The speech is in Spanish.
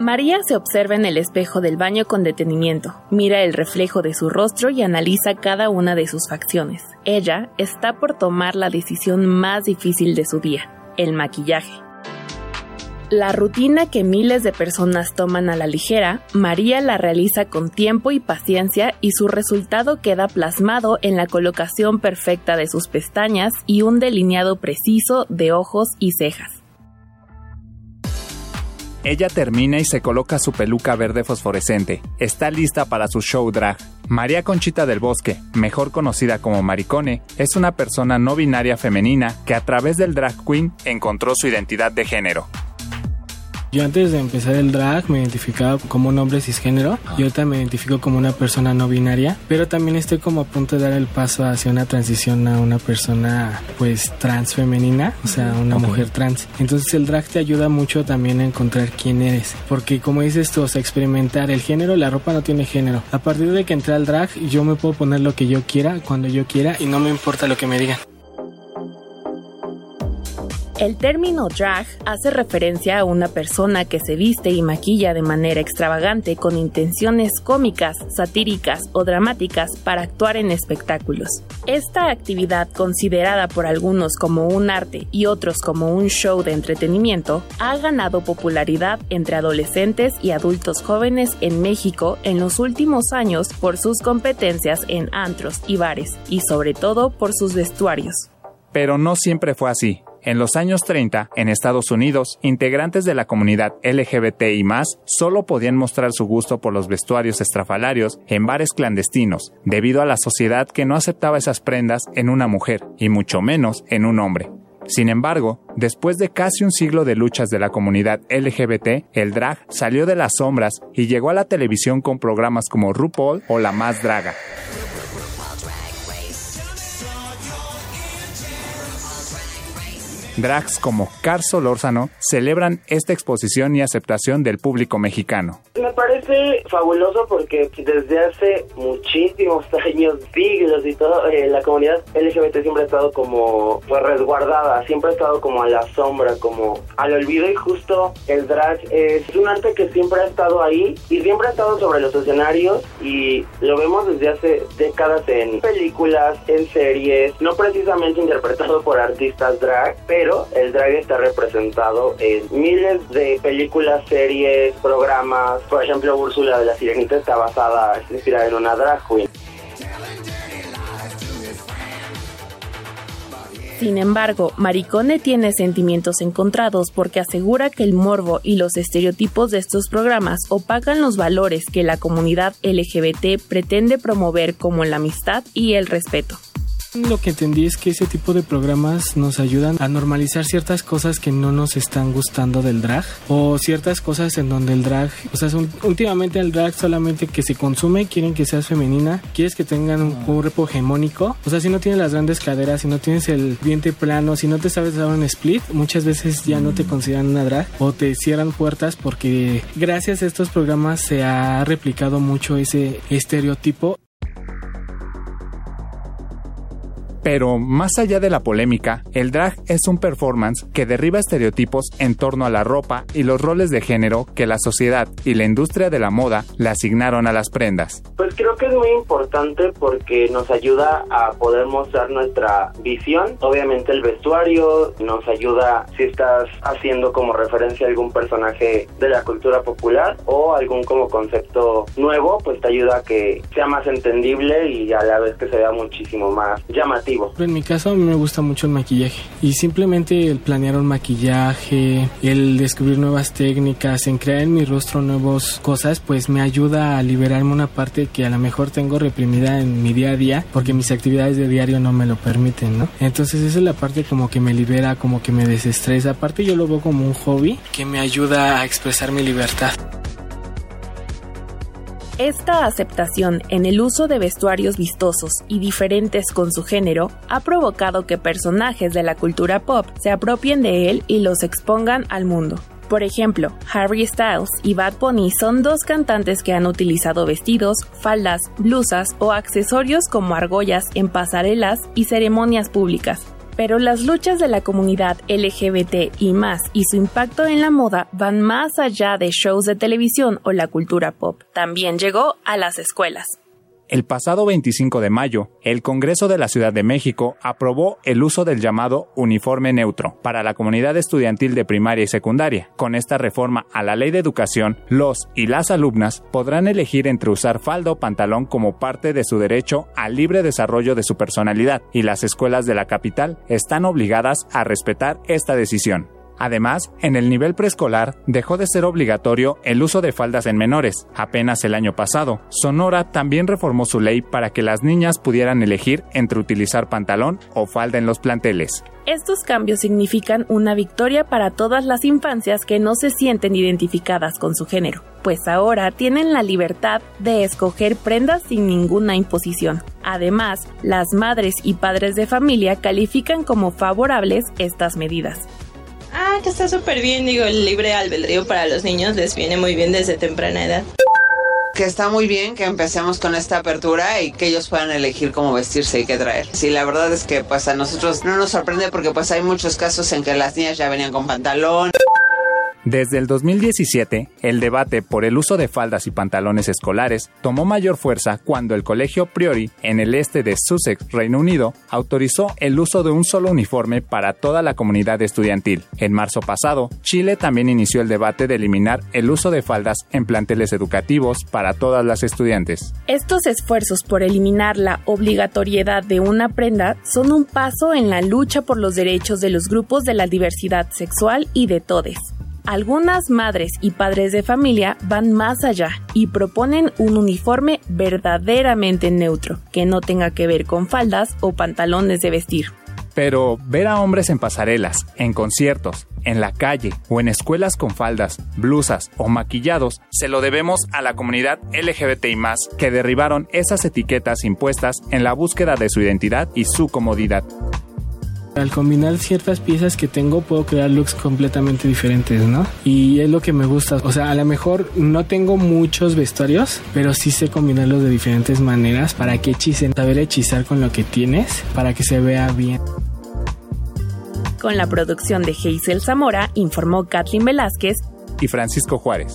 María se observa en el espejo del baño con detenimiento, mira el reflejo de su rostro y analiza cada una de sus facciones. Ella está por tomar la decisión más difícil de su día, el maquillaje. La rutina que miles de personas toman a la ligera, María la realiza con tiempo y paciencia y su resultado queda plasmado en la colocación perfecta de sus pestañas y un delineado preciso de ojos y cejas. Ella termina y se coloca su peluca verde fosforescente. Está lista para su show drag. María Conchita del Bosque, mejor conocida como Maricone, es una persona no binaria femenina que a través del drag queen encontró su identidad de género. Yo antes de empezar el drag me identificaba como un hombre cisgénero y ahorita me identifico como una persona no binaria, pero también estoy como a punto de dar el paso hacia una transición a una persona pues trans femenina, o sea, una mujer trans. Entonces el drag te ayuda mucho también a encontrar quién eres, porque como dices tú, o sea, experimentar el género, la ropa no tiene género. A partir de que entré al drag, yo me puedo poner lo que yo quiera, cuando yo quiera y no me importa lo que me digan. El término drag hace referencia a una persona que se viste y maquilla de manera extravagante con intenciones cómicas, satíricas o dramáticas para actuar en espectáculos. Esta actividad, considerada por algunos como un arte y otros como un show de entretenimiento, ha ganado popularidad entre adolescentes y adultos jóvenes en México en los últimos años por sus competencias en antros y bares y sobre todo por sus vestuarios. Pero no siempre fue así. En los años 30, en Estados Unidos, integrantes de la comunidad LGBT y más solo podían mostrar su gusto por los vestuarios estrafalarios en bares clandestinos, debido a la sociedad que no aceptaba esas prendas en una mujer, y mucho menos en un hombre. Sin embargo, después de casi un siglo de luchas de la comunidad LGBT, el drag salió de las sombras y llegó a la televisión con programas como RuPaul o La Más Draga. Drags como Car Solórzano celebran esta exposición y aceptación del público mexicano. Me parece fabuloso porque desde hace muchísimos años, siglos y todo, eh, la comunidad LGBT siempre ha estado como pues, resguardada, siempre ha estado como a la sombra, como al olvido y justo el drag es un arte que siempre ha estado ahí y siempre ha estado sobre los escenarios y lo vemos desde hace décadas en películas, en series, no precisamente interpretado por artistas drag, pero el drag está representado en miles de películas, series, programas. Por ejemplo, Úrsula de la Sirenita está basada, es inspirada en una drag queen. Sin embargo, Maricone tiene sentimientos encontrados porque asegura que el morbo y los estereotipos de estos programas opacan los valores que la comunidad LGBT pretende promover como la amistad y el respeto. Lo que entendí es que ese tipo de programas nos ayudan a normalizar ciertas cosas que no nos están gustando del drag o ciertas cosas en donde el drag, o sea, últimamente el drag solamente que se consume, quieren que seas femenina, quieres que tengan un cuerpo hegemónico, o sea, si no tienes las grandes caderas, si no tienes el vientre plano, si no te sabes dar un split, muchas veces ya no te consideran una drag o te cierran puertas porque gracias a estos programas se ha replicado mucho ese estereotipo Pero más allá de la polémica, el drag es un performance que derriba estereotipos en torno a la ropa y los roles de género que la sociedad y la industria de la moda le asignaron a las prendas. Pues creo que es muy importante porque nos ayuda a poder mostrar nuestra visión. Obviamente el vestuario nos ayuda si estás haciendo como referencia a algún personaje de la cultura popular o algún como concepto nuevo, pues te ayuda a que sea más entendible y a la vez que se vea muchísimo más llamativo en mi caso a mí me gusta mucho el maquillaje y simplemente el planear un maquillaje, el descubrir nuevas técnicas, en crear en mi rostro nuevas cosas, pues me ayuda a liberarme una parte que a lo mejor tengo reprimida en mi día a día porque mis actividades de diario no me lo permiten, ¿no? Entonces esa es la parte como que me libera, como que me desestresa. Aparte yo lo veo como un hobby que me ayuda a expresar mi libertad. Esta aceptación en el uso de vestuarios vistosos y diferentes con su género ha provocado que personajes de la cultura pop se apropien de él y los expongan al mundo. Por ejemplo, Harry Styles y Bad Bunny son dos cantantes que han utilizado vestidos, faldas, blusas o accesorios como argollas en pasarelas y ceremonias públicas, Pero las luchas de la comunidad LGBT y más y su impacto en la moda van más allá de shows de televisión o la cultura pop. También llegó a las escuelas. El pasado 25 de mayo, el Congreso de la Ciudad de México aprobó el uso del llamado uniforme neutro para la comunidad estudiantil de primaria y secundaria. Con esta reforma a la ley de educación, los y las alumnas podrán elegir entre usar falda o pantalón como parte de su derecho al libre desarrollo de su personalidad, y las escuelas de la capital están obligadas a respetar esta decisión. Además, en el nivel preescolar dejó de ser obligatorio el uso de faldas en menores. Apenas el año pasado, Sonora también reformó su ley para que las niñas pudieran elegir entre utilizar pantalón o falda en los planteles. Estos cambios significan una victoria para todas las infancias que no se sienten identificadas con su género, pues ahora tienen la libertad de escoger prendas sin ninguna imposición. Además, las madres y padres de familia califican como favorables estas medidas. Ah, que está súper bien, digo, el libre albedrío para los niños les viene muy bien desde temprana edad. Que está muy bien que empecemos con esta apertura y que ellos puedan elegir cómo vestirse y qué traer. Sí, la verdad es que pues a nosotros no nos sorprende porque pues hay muchos casos en que las niñas ya venían con pantalón. Desde el 2017, el debate por el uso de faldas y pantalones escolares tomó mayor fuerza cuando el Colegio Priori, en el este de Sussex, Reino Unido, autorizó el uso de un solo uniforme para toda la comunidad estudiantil. En marzo pasado, Chile también inició el debate de eliminar el uso de faldas en planteles educativos para todas las estudiantes. Estos esfuerzos por eliminar la obligatoriedad de una prenda son un paso en la lucha por los derechos de los grupos de la diversidad sexual y de todes. Algunas madres y padres de familia van más allá y proponen un uniforme verdaderamente neutro, que no tenga que ver con faldas o pantalones de vestir. Pero ver a hombres en pasarelas, en conciertos, en la calle o en escuelas con faldas, blusas o maquillados, se lo debemos a la comunidad LGBTI que derribaron esas etiquetas impuestas en la búsqueda de su identidad y su comodidad. Al combinar ciertas piezas que tengo puedo crear looks completamente diferentes, ¿no? Y es lo que me gusta. O sea, a lo mejor no tengo muchos vestuarios, pero sí sé combinarlos de diferentes maneras para que hechicen. Saber hechizar con lo que tienes para que se vea bien. Con la producción de Hazel Zamora, informó Kathleen Velázquez y Francisco Juárez.